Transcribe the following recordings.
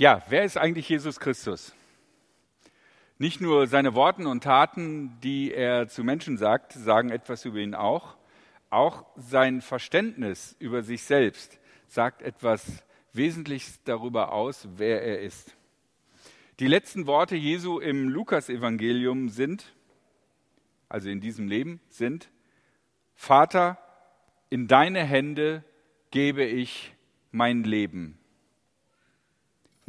Ja, wer ist eigentlich Jesus Christus? Nicht nur seine Worte und Taten, die er zu Menschen sagt, sagen etwas über ihn auch. Auch sein Verständnis über sich selbst sagt etwas Wesentliches darüber aus, wer er ist. Die letzten Worte Jesu im Lukasevangelium sind, also in diesem Leben, sind, Vater, in deine Hände gebe ich mein Leben.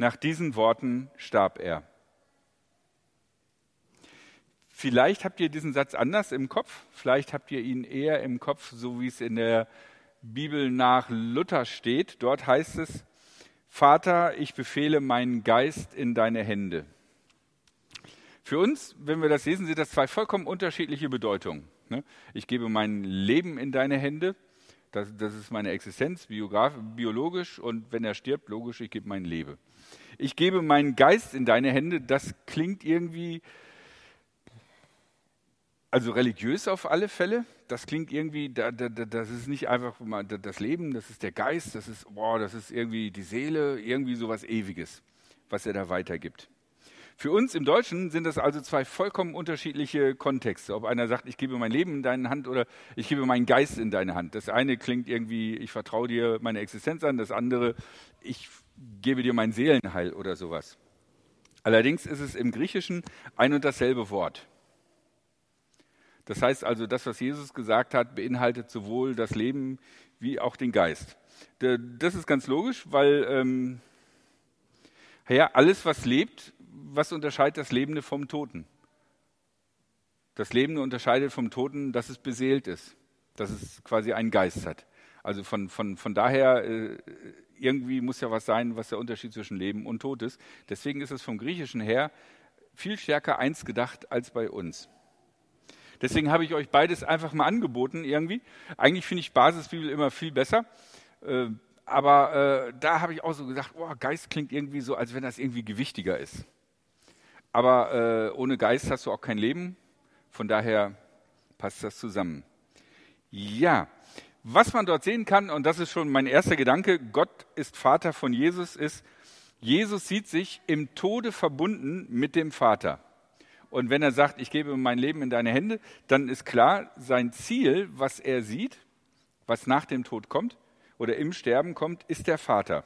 Nach diesen Worten starb er. Vielleicht habt ihr diesen Satz anders im Kopf, vielleicht habt ihr ihn eher im Kopf, so wie es in der Bibel nach Luther steht. Dort heißt es, Vater, ich befehle meinen Geist in deine Hände. Für uns, wenn wir das lesen, sind das zwei vollkommen unterschiedliche Bedeutungen. Ne? Ich gebe mein Leben in deine Hände, das, das ist meine Existenz, biologisch, und wenn er stirbt, logisch, ich gebe mein Leben ich gebe meinen Geist in deine Hände, das klingt irgendwie, also religiös auf alle Fälle. Das klingt irgendwie, das ist nicht einfach das Leben, das ist der Geist, das ist, boah, das ist irgendwie die Seele, irgendwie sowas Ewiges, was er da weitergibt. Für uns im Deutschen sind das also zwei vollkommen unterschiedliche Kontexte. Ob einer sagt, ich gebe mein Leben in deine Hand oder ich gebe meinen Geist in deine Hand. Das eine klingt irgendwie, ich vertraue dir meine Existenz an. Das andere, ich gebe dir mein Seelenheil oder sowas. Allerdings ist es im Griechischen ein und dasselbe Wort. Das heißt also, das, was Jesus gesagt hat, beinhaltet sowohl das Leben wie auch den Geist. Das ist ganz logisch, weil ähm, ja, alles, was lebt, was unterscheidet das Lebende vom Toten? Das Lebende unterscheidet vom Toten, dass es beseelt ist, dass es quasi einen Geist hat. Also von, von, von daher äh, irgendwie muss ja was sein, was der Unterschied zwischen Leben und Tod ist. Deswegen ist es vom Griechischen her viel stärker eins gedacht als bei uns. Deswegen habe ich euch beides einfach mal angeboten irgendwie. Eigentlich finde ich Basisbibel immer viel besser. Äh, aber äh, da habe ich auch so gesagt, oh, Geist klingt irgendwie so, als wenn das irgendwie gewichtiger ist. Aber äh, ohne Geist hast du auch kein Leben. Von daher passt das zusammen. Ja, was man dort sehen kann, und das ist schon mein erster Gedanke, Gott ist Vater von Jesus, ist, Jesus sieht sich im Tode verbunden mit dem Vater. Und wenn er sagt, ich gebe mein Leben in deine Hände, dann ist klar, sein Ziel, was er sieht, was nach dem Tod kommt oder im Sterben kommt, ist der Vater.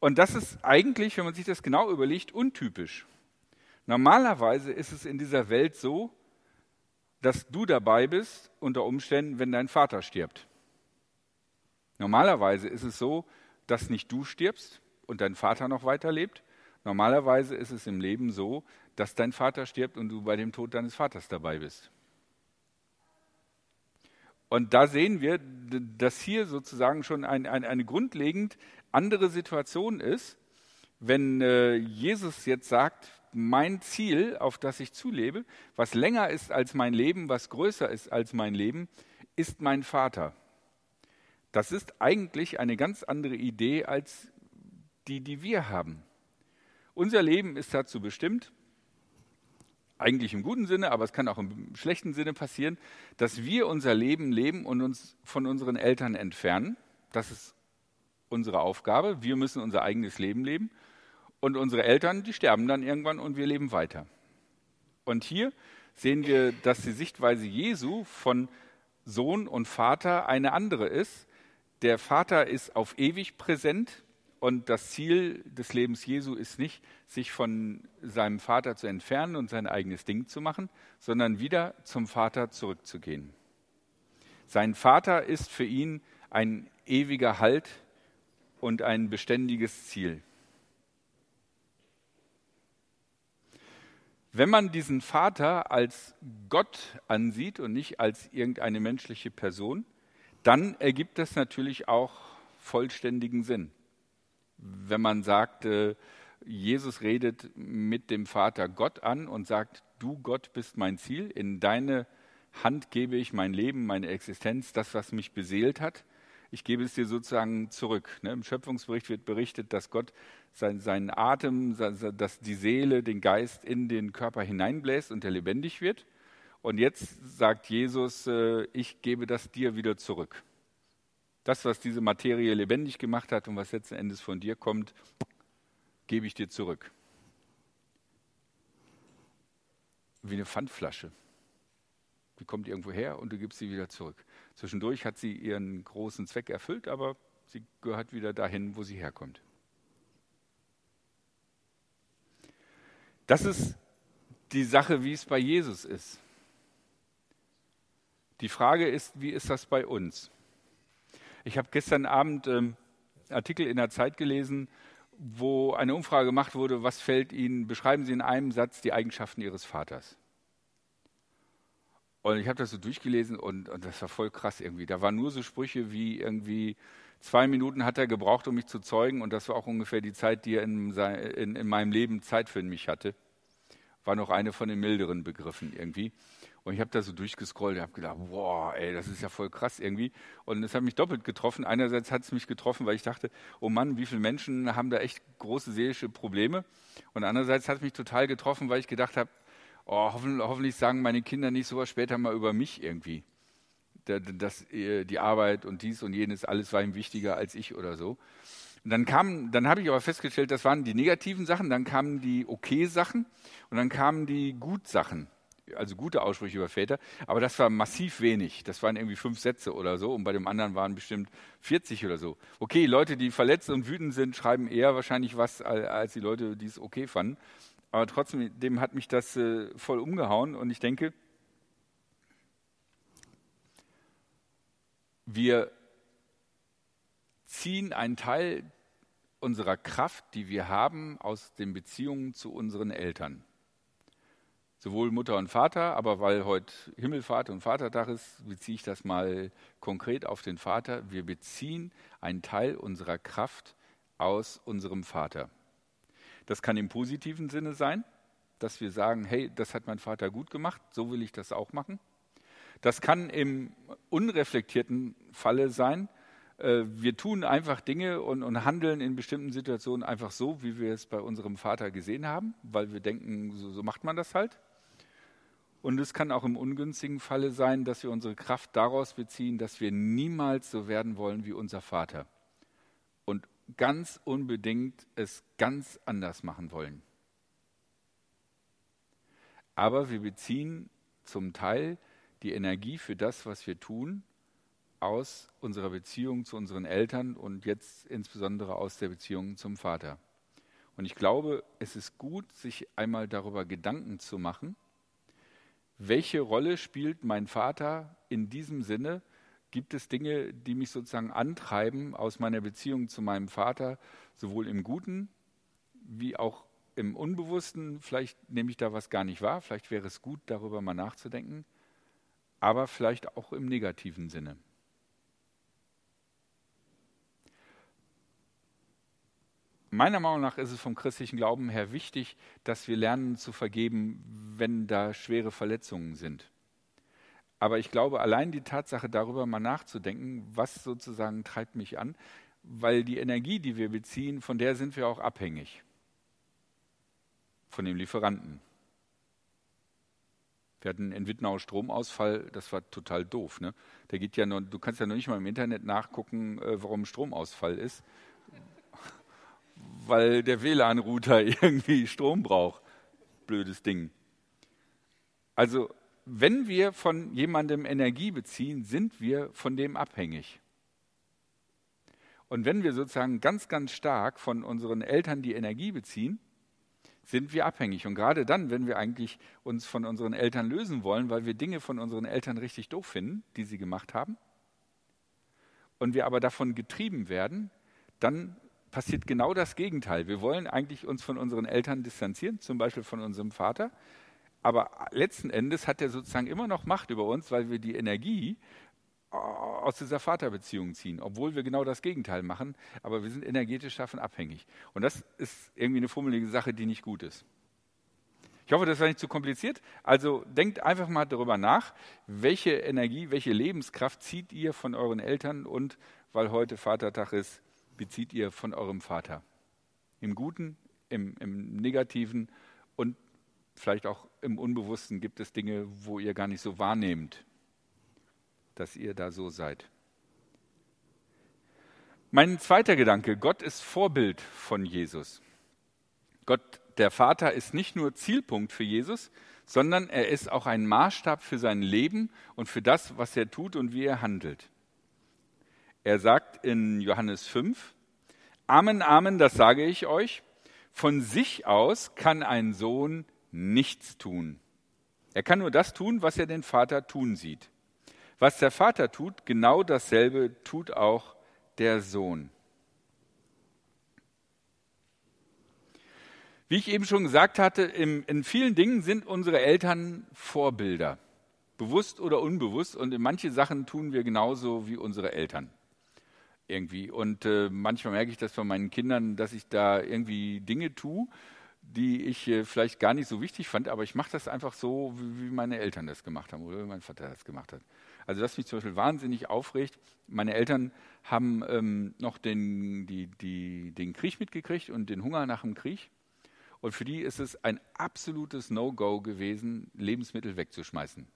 Und das ist eigentlich, wenn man sich das genau überlegt, untypisch. Normalerweise ist es in dieser Welt so, dass du dabei bist unter Umständen, wenn dein Vater stirbt. Normalerweise ist es so, dass nicht du stirbst und dein Vater noch weiterlebt. Normalerweise ist es im Leben so, dass dein Vater stirbt und du bei dem Tod deines Vaters dabei bist. Und da sehen wir, dass hier sozusagen schon ein, ein, eine grundlegend andere Situation ist, wenn äh, Jesus jetzt sagt, mein Ziel, auf das ich zulebe, was länger ist als mein Leben, was größer ist als mein Leben, ist mein Vater. Das ist eigentlich eine ganz andere Idee als die, die wir haben. Unser Leben ist dazu bestimmt, eigentlich im guten Sinne, aber es kann auch im schlechten Sinne passieren, dass wir unser Leben leben und uns von unseren Eltern entfernen. Das ist unsere Aufgabe. Wir müssen unser eigenes Leben leben. Und unsere Eltern, die sterben dann irgendwann und wir leben weiter. Und hier sehen wir, dass die Sichtweise Jesu von Sohn und Vater eine andere ist. Der Vater ist auf ewig präsent und das Ziel des Lebens Jesu ist nicht, sich von seinem Vater zu entfernen und sein eigenes Ding zu machen, sondern wieder zum Vater zurückzugehen. Sein Vater ist für ihn ein ewiger Halt und ein beständiges Ziel. Wenn man diesen Vater als Gott ansieht und nicht als irgendeine menschliche Person, dann ergibt das natürlich auch vollständigen Sinn. Wenn man sagt, äh, Jesus redet mit dem Vater Gott an und sagt, du Gott bist mein Ziel, in deine Hand gebe ich mein Leben, meine Existenz, das, was mich beseelt hat, ich gebe es dir sozusagen zurück. Ne? Im Schöpfungsbericht wird berichtet, dass Gott sein, seinen Atem, dass die Seele den Geist in den Körper hineinbläst und er lebendig wird. Und jetzt sagt Jesus, äh, ich gebe das dir wieder zurück. Das, was diese Materie lebendig gemacht hat und was letzten Endes von dir kommt, gebe ich dir zurück. Wie eine Pfandflasche. Die kommt irgendwo her und du gibst sie wieder zurück. Zwischendurch hat sie ihren großen Zweck erfüllt, aber sie gehört wieder dahin, wo sie herkommt. Das ist die Sache, wie es bei Jesus ist. Die Frage ist, wie ist das bei uns? Ich habe gestern Abend ähm, Artikel in der Zeit gelesen, wo eine Umfrage gemacht wurde, was fällt Ihnen, beschreiben Sie in einem Satz die Eigenschaften Ihres Vaters. Und ich habe das so durchgelesen und, und, das war voll krass irgendwie. Da waren nur so Sprüche wie irgendwie, zwei Minuten hat er gebraucht, um mich zu zeugen und das war auch ungefähr die Zeit, die er in, in, in meinem Leben Zeit für mich hatte. War noch eine von den milderen Begriffen irgendwie. Und ich habe da so durchgescrollt und habe gedacht, boah, ey, das ist ja voll krass irgendwie. Und es hat mich doppelt getroffen. Einerseits hat es mich getroffen, weil ich dachte, oh Mann, wie viele Menschen haben da echt große seelische Probleme. Und andererseits hat es mich total getroffen, weil ich gedacht habe, oh, hoffentlich, hoffentlich sagen meine Kinder nicht sowas später mal über mich irgendwie. Dass die Arbeit und dies und jenes, alles war ihm wichtiger als ich oder so. Und dann kam, dann habe ich aber festgestellt, das waren die negativen Sachen, dann kamen die okay Sachen und dann kamen die gut Sachen also gute Aussprüche über Väter, aber das war massiv wenig. Das waren irgendwie fünf Sätze oder so und bei dem anderen waren bestimmt 40 oder so. Okay, Leute, die verletzt und wütend sind, schreiben eher wahrscheinlich was als die Leute, die es okay fanden. Aber trotzdem hat mich das äh, voll umgehauen und ich denke, wir ziehen einen Teil unserer Kraft, die wir haben, aus den Beziehungen zu unseren Eltern sowohl Mutter und Vater, aber weil heute Himmelfahrt und Vatertag ist, beziehe ich das mal konkret auf den Vater. Wir beziehen einen Teil unserer Kraft aus unserem Vater. Das kann im positiven Sinne sein, dass wir sagen, hey, das hat mein Vater gut gemacht, so will ich das auch machen. Das kann im unreflektierten Falle sein, äh, wir tun einfach Dinge und, und, handeln in bestimmten Situationen einfach so, wie wir es bei unserem Vater gesehen haben, weil wir denken, so, so macht man das halt. Und es kann auch im ungünstigen Falle sein, dass wir unsere Kraft daraus beziehen, dass wir niemals so werden wollen wie unser Vater. Und ganz unbedingt es ganz anders machen wollen. Aber wir beziehen zum Teil die Energie für das, was wir tun, aus unserer Beziehung zu unseren Eltern und jetzt insbesondere aus der Beziehung zum Vater. Und ich glaube, es ist gut, sich einmal darüber Gedanken zu machen, welche Rolle spielt mein Vater in diesem Sinne? Gibt es Dinge, die mich sozusagen antreiben aus meiner Beziehung zu meinem Vater, sowohl im Guten wie auch im Unbewussten? Vielleicht nehme ich da was gar nicht wahr, vielleicht wäre es gut, darüber mal nachzudenken, aber vielleicht auch im negativen Sinne. Meiner Meinung nach ist es vom christlichen Glauben her wichtig, dass wir lernen zu vergeben, wenn da schwere Verletzungen sind. Aber ich glaube, allein die Tatsache, darüber mal nachzudenken, was sozusagen treibt mich an, weil die Energie, die wir beziehen, von der sind wir auch abhängig. Von dem Lieferanten. Wir hatten in Wittnau Stromausfall, das war total doof. Ne? Der geht ja nur, du kannst ja noch nicht mal im Internet nachgucken, äh, warum Stromausfall ist weil der WLAN-Router irgendwie Strom braucht. Blödes Ding. Also, wenn wir von jemandem Energie beziehen, sind wir von dem abhängig. Und wenn wir sozusagen ganz, ganz stark von unseren Eltern die Energie beziehen, sind wir abhängig. Und gerade dann, wenn wir eigentlich uns von unseren Eltern lösen wollen, weil wir Dinge von unseren Eltern richtig doof finden, die sie gemacht haben, und wir aber davon getrieben werden, dann passiert genau das Gegenteil. Wir wollen eigentlich uns von unseren Eltern distanzieren, zum Beispiel von unserem Vater. Aber letzten Endes hat er sozusagen immer noch Macht über uns, weil wir die Energie äh, aus dieser Vaterbeziehung ziehen, obwohl wir genau das Gegenteil machen. Aber wir sind energetisch davon abhängig. Und das ist irgendwie eine fummelige Sache, die nicht gut ist. Ich hoffe, das war nicht zu kompliziert. Also denkt einfach mal darüber nach, welche Energie, welche Lebenskraft zieht ihr von euren Eltern und weil heute Vatertag ist, bezieht ihr von eurem Vater? Im Guten, im, im Negativen und vielleicht auch im Unbewussten gibt es Dinge, wo ihr gar nicht so wahrnehmt, dass ihr da so seid. Mein zweiter Gedanke, Gott ist Vorbild von Jesus. Gott, der Vater, ist nicht nur Zielpunkt für Jesus, sondern er ist auch ein Maßstab für sein Leben und für das, was er tut und wie er handelt. Er sagt in Johannes 5, Amen, Amen, das sage ich euch, von sich aus kann ein Sohn nichts tun. Er kann nur das tun, was er den Vater tun sieht. Was der Vater tut, genau dasselbe tut auch der Sohn. Wie ich eben schon gesagt hatte, in vielen Dingen sind unsere Eltern Vorbilder, bewusst oder unbewusst. Und in manche Sachen tun wir genauso wie unsere Eltern irgendwie. Und äh, manchmal merke ich das von meinen Kindern, dass ich da irgendwie Dinge tue, die ich äh, vielleicht gar nicht so wichtig fand, aber ich mache das einfach so, wie, wie, meine Eltern das gemacht haben oder wie mein Vater das gemacht hat. Also was mich zum Beispiel wahnsinnig aufregt, meine Eltern haben ähm, noch den, die, die, den Krieg mitgekriegt und den Hunger nach dem Krieg. Und für die ist es ein absolutes No-Go gewesen, Lebensmittel wegzuschmeißen.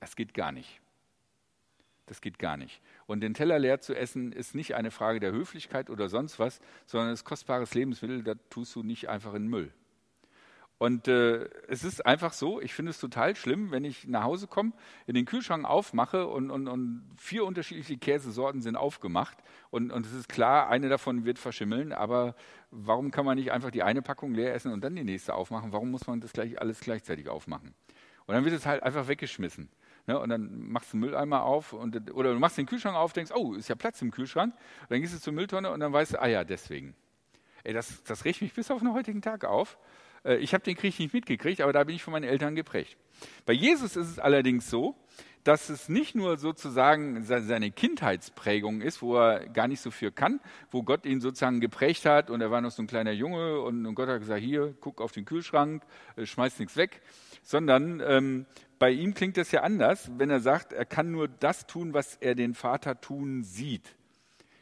Das geht gar nicht. Das geht gar nicht. Und den Teller leer zu essen, ist nicht eine Frage der Höflichkeit oder sonst was, sondern es ist kostbares Lebensmittel, das tust du nicht einfach in Müll. Und äh, es ist einfach so, ich finde es total schlimm, wenn ich nach Hause komme, in den Kühlschrank aufmache und, und, und vier unterschiedliche Käsesorten sind aufgemacht und, und es ist klar, eine davon wird verschimmeln, aber warum kann man nicht einfach die eine Packung leer essen und dann die nächste aufmachen? Warum muss man das gleich alles gleichzeitig aufmachen? Und dann wird es halt einfach weggeschmissen. Ne? Und dann machst du den Mülleimer auf und, oder du machst den Kühlschrank auf, denkst, oh, ist ja Platz im Kühlschrank. Und dann gehst du zur Mülltonne und dann weißt du, ah ja, deswegen. Ey, das, das regt mich bis auf den heutigen Tag auf. Äh, ich habe den Krieg nicht mitgekriegt, aber da bin ich von meinen Eltern geprägt. Bei Jesus ist es allerdings so, dass es nicht nur sozusagen seine Kindheitsprägung ist, wo er gar nicht so viel kann, wo Gott ihn sozusagen geprägt hat und er war noch so ein kleiner Junge und, Gott hat gesagt, hier, guck auf den Kühlschrank, äh, schmeiß nichts weg, sondern ähm, bei ihm klingt das ja anders, wenn er sagt, er kann nur das tun, was er den Vater tun sieht.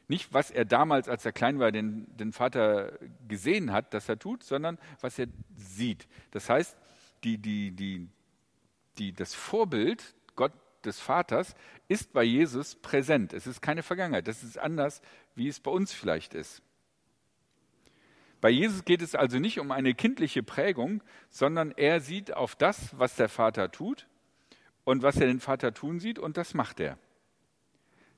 Nicht, was er damals, als er klein war, den, den Vater gesehen hat, dass er tut, sondern was er sieht. Das heißt, die, die, die, die, das Vorbild Gott des Vaters ist bei Jesus präsent. Es ist keine Vergangenheit. Das ist anders, wie es bei uns vielleicht ist. Bei Jesus geht es also nicht um eine kindliche Prägung, sondern er sieht auf das, was der Vater tut und was er den Vater tun sieht, und das macht er.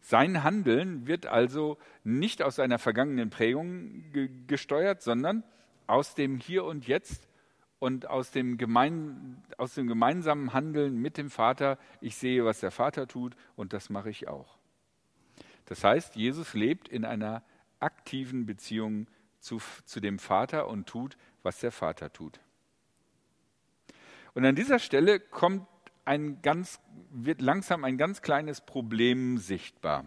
Sein Handeln wird also nicht aus seiner vergangenen Prägung ge gesteuert, sondern aus dem Hier und Jetzt und aus dem, gemein, aus dem gemeinsamen Handeln mit dem Vater. Ich sehe, was der Vater tut und das mache ich auch. Das heißt, Jesus lebt in einer aktiven Beziehung zu, zu dem Vater und tut, was der Vater tut. Und an dieser Stelle kommt ein ganz, wird langsam ein ganz kleines Problem sichtbar.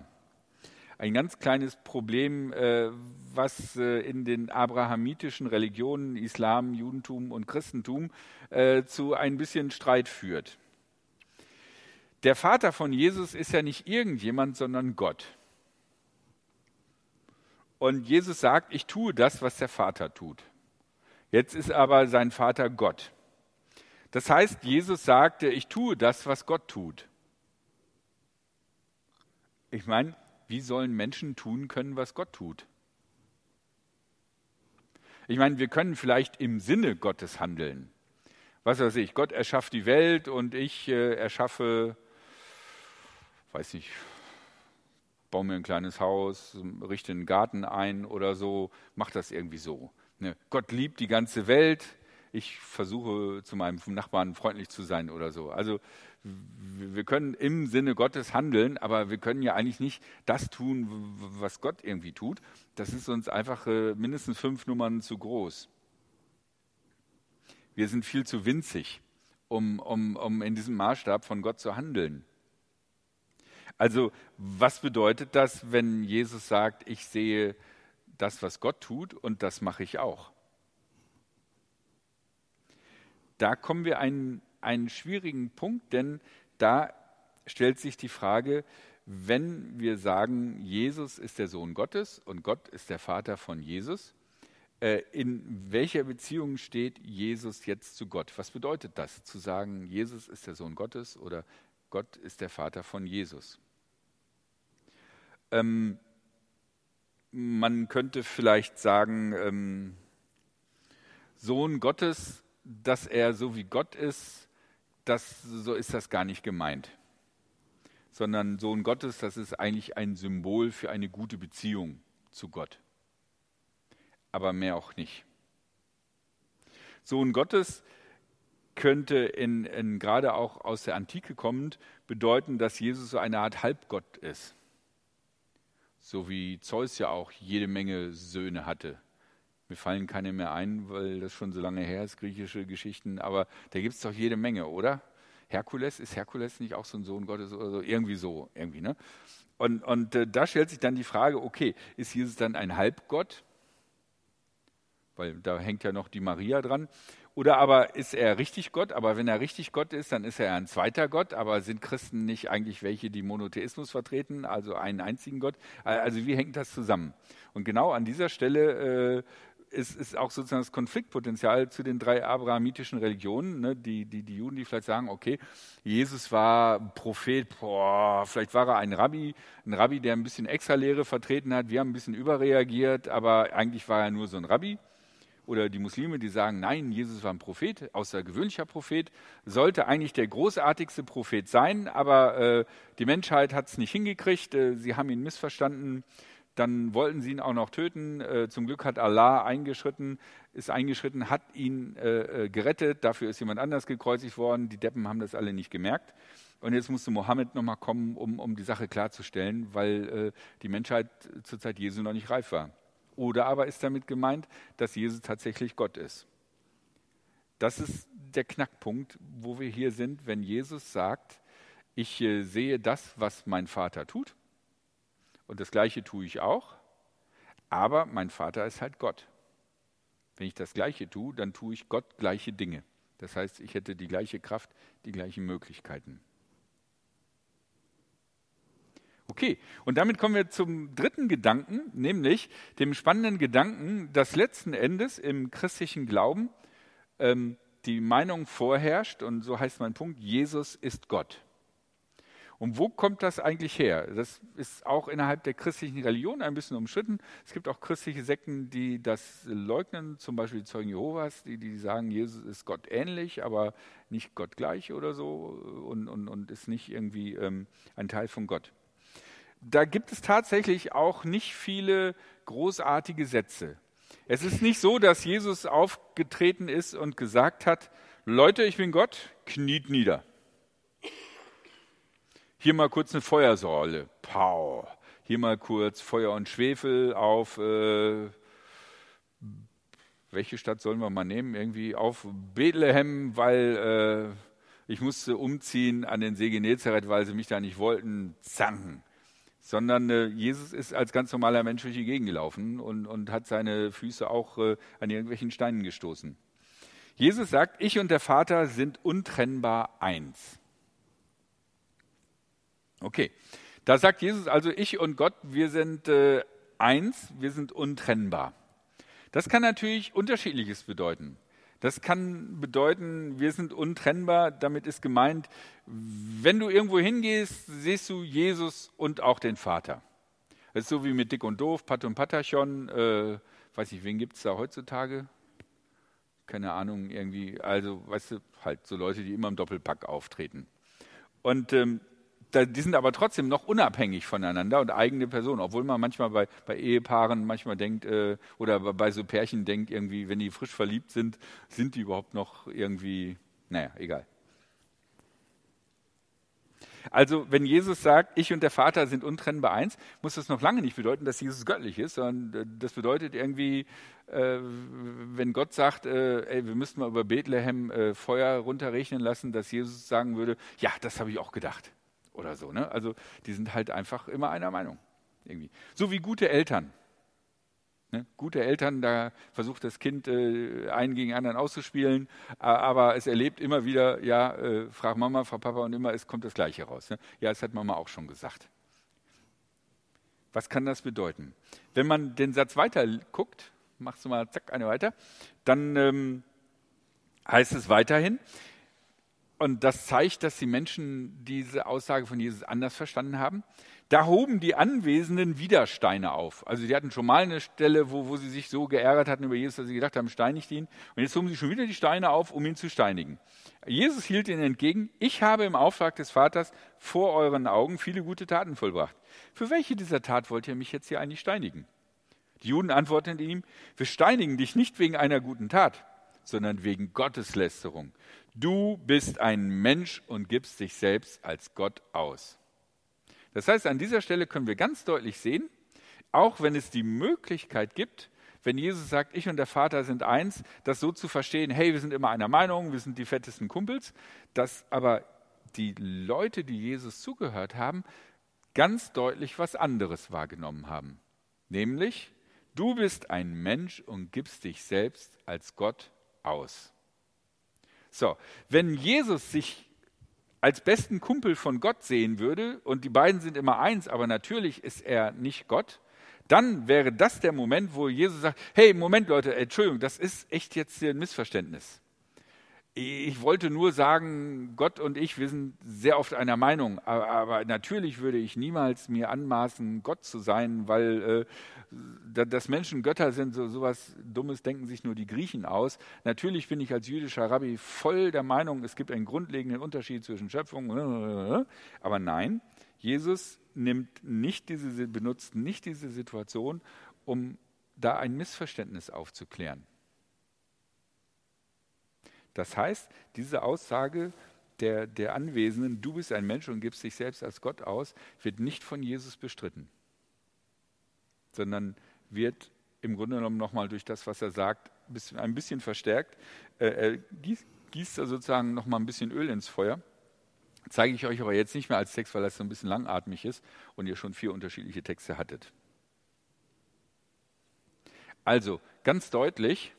Ein ganz kleines Problem, äh, was äh, in den abrahamitischen Religionen, Islam, Judentum und Christentum, äh, zu ein bisschen Streit führt. Der Vater von Jesus ist ja nicht irgendjemand, sondern Gott. Und Jesus sagt, ich tue das, was der Vater tut. Jetzt ist aber sein Vater Gott. Das heißt, Jesus sagte, ich tue das, was Gott tut. Ich meine, wie sollen Menschen tun können, was Gott tut? Ich meine, wir können vielleicht im Sinne Gottes handeln. Was weiß ich, Gott erschafft die Welt und ich äh, erschaffe, weiß nicht, baue mir ein kleines Haus, richte einen Garten ein oder so, mach das irgendwie so. Ne? Gott liebt die ganze Welt, ich versuche zu meinem Nachbarn freundlich zu sein oder so. Also wir können im Sinne Gottes handeln, aber wir können ja eigentlich nicht das tun, was Gott irgendwie tut. Das ist uns einfach äh, mindestens fünf Nummern zu groß. Wir sind viel zu winzig, um, um, um in diesem Maßstab von Gott zu handeln. Also was bedeutet das, wenn Jesus sagt, ich sehe das, was Gott tut und das mache ich auch? Da kommen wir an einen schwierigen Punkt, denn da stellt sich die Frage, wenn wir sagen, Jesus ist der Sohn Gottes und Gott ist der Vater von Jesus, äh, in welcher Beziehung steht Jesus jetzt zu Gott? Was bedeutet das, zu sagen, Jesus ist der Sohn Gottes oder Gott ist der Vater von Jesus? Ähm, man könnte vielleicht sagen, ähm, Sohn Gottes, dass er so wie Gott ist, das, so ist das gar nicht gemeint. Sondern Sohn Gottes, das ist eigentlich ein Symbol für eine gute Beziehung zu Gott. Aber mehr auch nicht. Sohn Gottes könnte in, in, gerade auch aus der Antike kommend bedeuten, dass Jesus so eine Art Halbgott ist. So wie Zeus ja auch jede Menge Söhne hatte. Mir fallen keine mehr ein, weil das schon so lange her ist, griechische Geschichten, aber da gibt es doch jede Menge, oder? Herkules, ist Herkules nicht auch so ein Sohn Gottes oder so? Irgendwie so, irgendwie, ne? Und, und äh, da stellt sich dann die Frage, okay, ist Jesus dann ein Halbgott? Weil da hängt ja noch die Maria dran. Oder aber ist er richtig Gott? Aber wenn er richtig Gott ist, dann ist er ein zweiter Gott. Aber sind Christen nicht eigentlich welche, die Monotheismus vertreten, also einen einzigen Gott? Also wie hängt das zusammen? Und genau an dieser Stelle äh, ist, ist auch sozusagen das Konfliktpotenzial zu den drei abrahamitischen Religionen. Ne? Die, die, die Juden, die vielleicht sagen, okay, Jesus war Prophet, boah, vielleicht war er ein Rabbi, ein Rabbi, der ein bisschen Extra-Lehre vertreten hat. Wir haben ein bisschen überreagiert, aber eigentlich war er nur so ein Rabbi oder die Muslime, die sagen, nein, Jesus war ein Prophet, außergewöhnlicher Prophet, sollte eigentlich der großartigste Prophet sein, aber äh, die Menschheit hat es nicht hingekriegt, äh, sie haben ihn missverstanden, dann wollten sie ihn auch noch töten. Äh, zum Glück hat Allah eingeschritten, ist eingeschritten, hat ihn äh, äh, gerettet, dafür ist jemand anders gekreuzigt worden, die Deppen haben das alle nicht gemerkt. Und jetzt musste Mohammed nochmal kommen, um, um die Sache klarzustellen, weil äh, die Menschheit zur Zeit Jesu noch nicht reif war. Oder aber ist damit gemeint, dass Jesus tatsächlich Gott ist. Das ist der Knackpunkt, wo wir hier sind, wenn Jesus sagt, ich äh, sehe das, was mein Vater tut und das Gleiche tue ich auch, aber mein Vater ist halt Gott. Wenn ich das Gleiche tue, dann tue ich Gott gleiche Dinge. Das heißt, ich hätte die gleiche Kraft, die gleichen Möglichkeiten. Okay, und damit kommen wir zum dritten Gedanken, nämlich dem spannenden Gedanken, dass letzten Endes im christlichen Glauben ähm, die Meinung vorherrscht, und so heißt mein Punkt, Jesus ist Gott. Und wo kommt das eigentlich her? Das ist auch innerhalb der christlichen Religion ein bisschen umstritten. Es gibt auch christliche Sekten, die das leugnen, zum Beispiel die Zeugen Jehovas, die, die sagen, Jesus ist Gott ähnlich, aber nicht Gott gleich oder so und, und, und ist nicht irgendwie ähm, ein Teil von Gott da gibt es tatsächlich auch nicht viele großartige Sätze. Es ist nicht so, dass Jesus aufgetreten ist und gesagt hat, Leute, ich bin Gott, kniet nieder. Hier mal kurz eine Feuersäule, pow. Hier mal kurz Feuer und Schwefel auf, äh, welche Stadt sollen wir mal nehmen? Irgendwie auf Bethlehem, weil äh, ich musste umziehen an den See Genezareth, weil sie mich da nicht wollten. Zanken sondern äh, Jesus ist als ganz normaler Mensch durch die Gegend gelaufen und, und hat seine Füße auch äh, an irgendwelchen Steinen gestoßen. Jesus sagt, ich und der Vater sind untrennbar eins. Okay, da sagt Jesus also, ich und Gott, wir sind äh, eins, wir sind untrennbar. Das kann natürlich unterschiedliches bedeuten. Das kann bedeuten, wir sind untrennbar. Damit ist gemeint, wenn du irgendwo hingehst, siehst du Jesus und auch den Vater. Das ist so wie mit Dick und Doof, Pat und Patachon. Äh, weiß ich, wen gibt es da heutzutage? Keine Ahnung, irgendwie. Also, weißt du, halt so Leute, die immer im Doppelpack auftreten. Und ähm, die sind aber trotzdem noch unabhängig voneinander und eigene Personen, obwohl man manchmal bei, bei Ehepaaren manchmal denkt äh, oder bei so Pärchen denkt, irgendwie, wenn die frisch verliebt sind, sind die überhaupt noch irgendwie, naja, egal. Also, wenn Jesus sagt, ich und der Vater sind untrennbar eins, muss das noch lange nicht bedeuten, dass Jesus göttlich ist, sondern äh, das bedeutet irgendwie, äh, wenn Gott sagt, äh, ey, wir müssten mal über Bethlehem äh, Feuer runterrechnen lassen, dass Jesus sagen würde, ja, das habe ich auch gedacht oder so. Ne? Also die sind halt einfach immer einer Meinung. Irgendwie. So wie gute Eltern. Ne? Gute Eltern, da versucht das Kind äh, einen gegen anderen auszuspielen, aber es erlebt immer wieder, ja, äh, frag Mama, frag Papa und immer, es kommt das Gleiche raus. Ne? Ja, das hat Mama auch schon gesagt. Was kann das bedeuten? Wenn man den Satz weiter guckt, machst du mal zack, eine weiter, dann ähm, heißt es weiterhin, und das zeigt, dass die Menschen diese Aussage von Jesus anders verstanden haben. da hoben die Anwesenden wieder Steine auf. Also sie hatten schon mal eine Stelle, wo, wo sie sich so geärgert hatten über Jesus, dass sie gedacht haben, steinigt ihn. Und jetzt hoben sie schon wieder die Steine auf, um ihn zu steinigen. Jesus hielt ihnen entgegen, ich habe im Auftrag des Vaters vor euren Augen viele gute Taten vollbracht. Für welche dieser Tat wollt ihr mich jetzt hier eigentlich steinigen? Die Juden antworteten ihm, wir steinigen dich nicht wegen einer guten Tat, sondern wegen Gotteslästerung. Du bist ein Mensch und gibst dich selbst als Gott aus. Das heißt, an dieser Stelle können wir ganz deutlich sehen, auch wenn es die Möglichkeit gibt, wenn Jesus sagt, ich und der Vater sind eins, das so zu verstehen, hey, wir sind immer einer Meinung, wir sind die fettesten Kumpels, dass aber die Leute, die Jesus zugehört haben, ganz deutlich was anderes wahrgenommen haben. Nämlich, du bist ein Mensch und gibst dich selbst als Gott aus. So, wenn Jesus sich als besten Kumpel von Gott sehen würde, und die beiden sind immer eins, aber natürlich ist er nicht Gott, dann wäre das der Moment, wo Jesus sagt, hey, Moment Leute, Entschuldigung, das ist echt jetzt hier ein Missverständnis. Ich wollte nur sagen, Gott und ich, wir sind sehr oft einer Meinung, aber, aber natürlich würde ich niemals mir anmaßen, Gott zu sein, weil äh, dass Menschen Götter sind, so sowas Dummes denken sich nur die Griechen aus. Natürlich bin ich als jüdischer Rabbi voll der Meinung, es gibt einen grundlegenden Unterschied zwischen Schöpfung, äh, aber nein, Jesus nimmt nicht diese, benutzt nicht diese Situation, um da ein Missverständnis aufzuklären. Das heißt, diese Aussage der, der Anwesenden, du bist ein Mensch und gibst dich selbst als Gott aus, wird nicht von Jesus bestritten, sondern wird im Grunde genommen nochmal durch das, was er sagt, ein bisschen verstärkt. Äh, er gießt, da sozusagen nochmal ein bisschen Öl ins Feuer. Zeige ich euch aber jetzt nicht mehr als Text, weil das so ein bisschen langatmig ist und ihr schon vier unterschiedliche Texte hattet. Also ganz deutlich,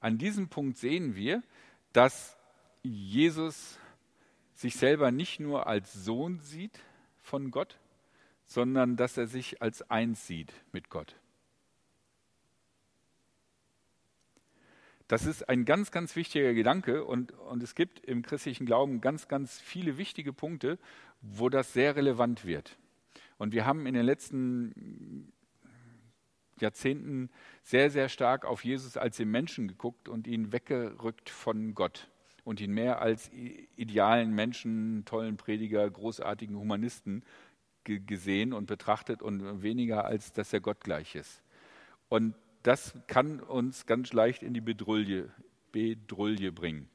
an diesem Punkt sehen wir, dass Jesus sich selber nicht nur als Sohn sieht von Gott, sondern dass er sich als eins sieht mit Gott. Das ist ein ganz, ganz wichtiger Gedanke und, und es gibt im christlichen Glauben ganz, ganz viele wichtige Punkte, wo das sehr relevant wird. Und wir haben in den letzten Jahrzehnten sehr, sehr stark auf Jesus als den Menschen geguckt und ihn weggerückt von Gott und ihn mehr als idealen Menschen, tollen Prediger, großartigen Humanisten gesehen und betrachtet und weniger als dass er Gott gleich ist. Und das kann uns ganz leicht in die Bedrulle, Bedrulle bringen.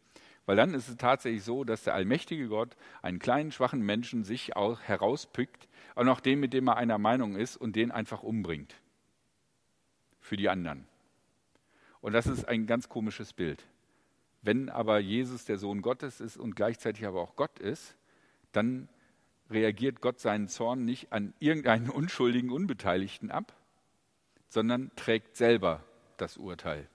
Weil dann ist es tatsächlich so, dass der allmächtige Gott einen kleinen, schwachen Menschen sich auch herauspickt, auch den, mit dem er einer Meinung ist, und den einfach umbringt für die anderen. Und das ist ein ganz komisches Bild. Wenn aber Jesus der Sohn Gottes ist und gleichzeitig aber auch Gott ist, dann reagiert Gott seinen Zorn nicht an irgendeinen unschuldigen Unbeteiligten ab, sondern trägt selber das Urteil.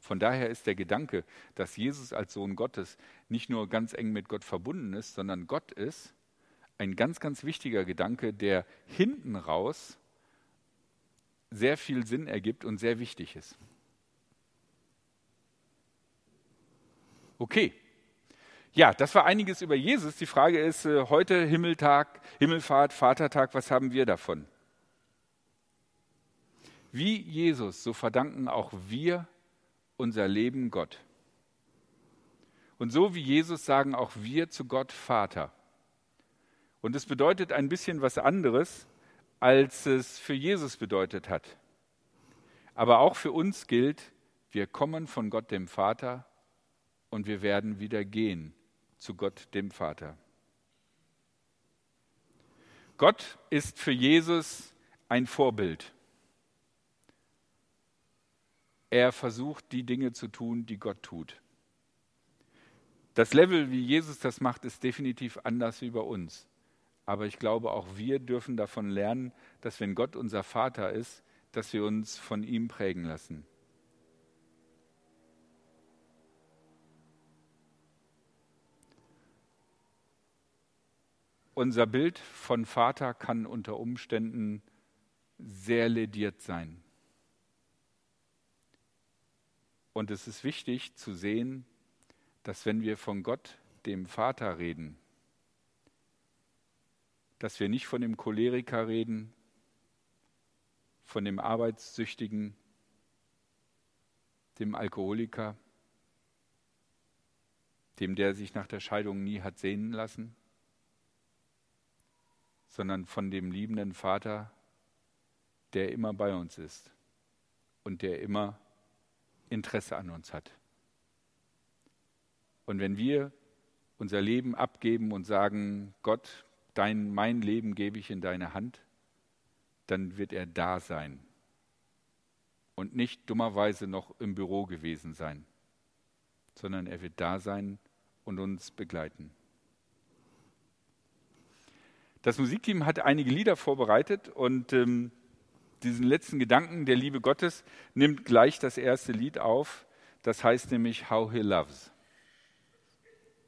Von daher ist der Gedanke, dass Jesus als Sohn Gottes nicht nur ganz eng mit Gott verbunden ist, sondern Gott ist, ein ganz, ganz wichtiger Gedanke, der hinten raus sehr viel Sinn ergibt und sehr wichtig ist. Okay. Ja, das war einiges über Jesus. Die Frage ist äh, heute Himmeltag, Himmelfahrt, Vatertag, was haben wir davon? Wie Jesus, so verdanken auch wir unser Leben Gott. Und so wie Jesus sagen auch wir zu Gott Vater. Und es bedeutet ein bisschen was anderes, als es für Jesus bedeutet hat. Aber auch für uns gilt, wir kommen von Gott dem Vater und wir werden wieder gehen zu Gott dem Vater. Gott ist für Jesus ein Vorbild. Er versucht, die Dinge zu tun, die Gott tut. Das Level, wie Jesus das macht, ist definitiv anders wie bei uns. Aber ich glaube, auch wir dürfen davon lernen, dass wenn Gott unser Vater ist, dass wir uns von ihm prägen lassen. Unser Bild von Vater kann unter Umständen sehr lediert sein. Und es ist wichtig zu sehen, dass wenn wir von Gott, dem Vater, reden, dass wir nicht von dem Choleriker reden, von dem Arbeitssüchtigen, dem Alkoholiker, dem, der sich nach der Scheidung nie hat sehnen lassen, sondern von dem liebenden Vater, der immer bei uns ist und der immer Interesse an uns hat. Und wenn wir unser Leben abgeben und sagen, Gott, dein, mein Leben gebe ich in deine Hand, dann wird er da sein und nicht dummerweise noch im Büro gewesen sein, sondern er wird da sein und uns begleiten. Das Musikteam hat einige Lieder vorbereitet und ähm, diesen letzten Gedanken der Liebe Gottes nimmt gleich das erste Lied auf. Das heißt nämlich How He Loves.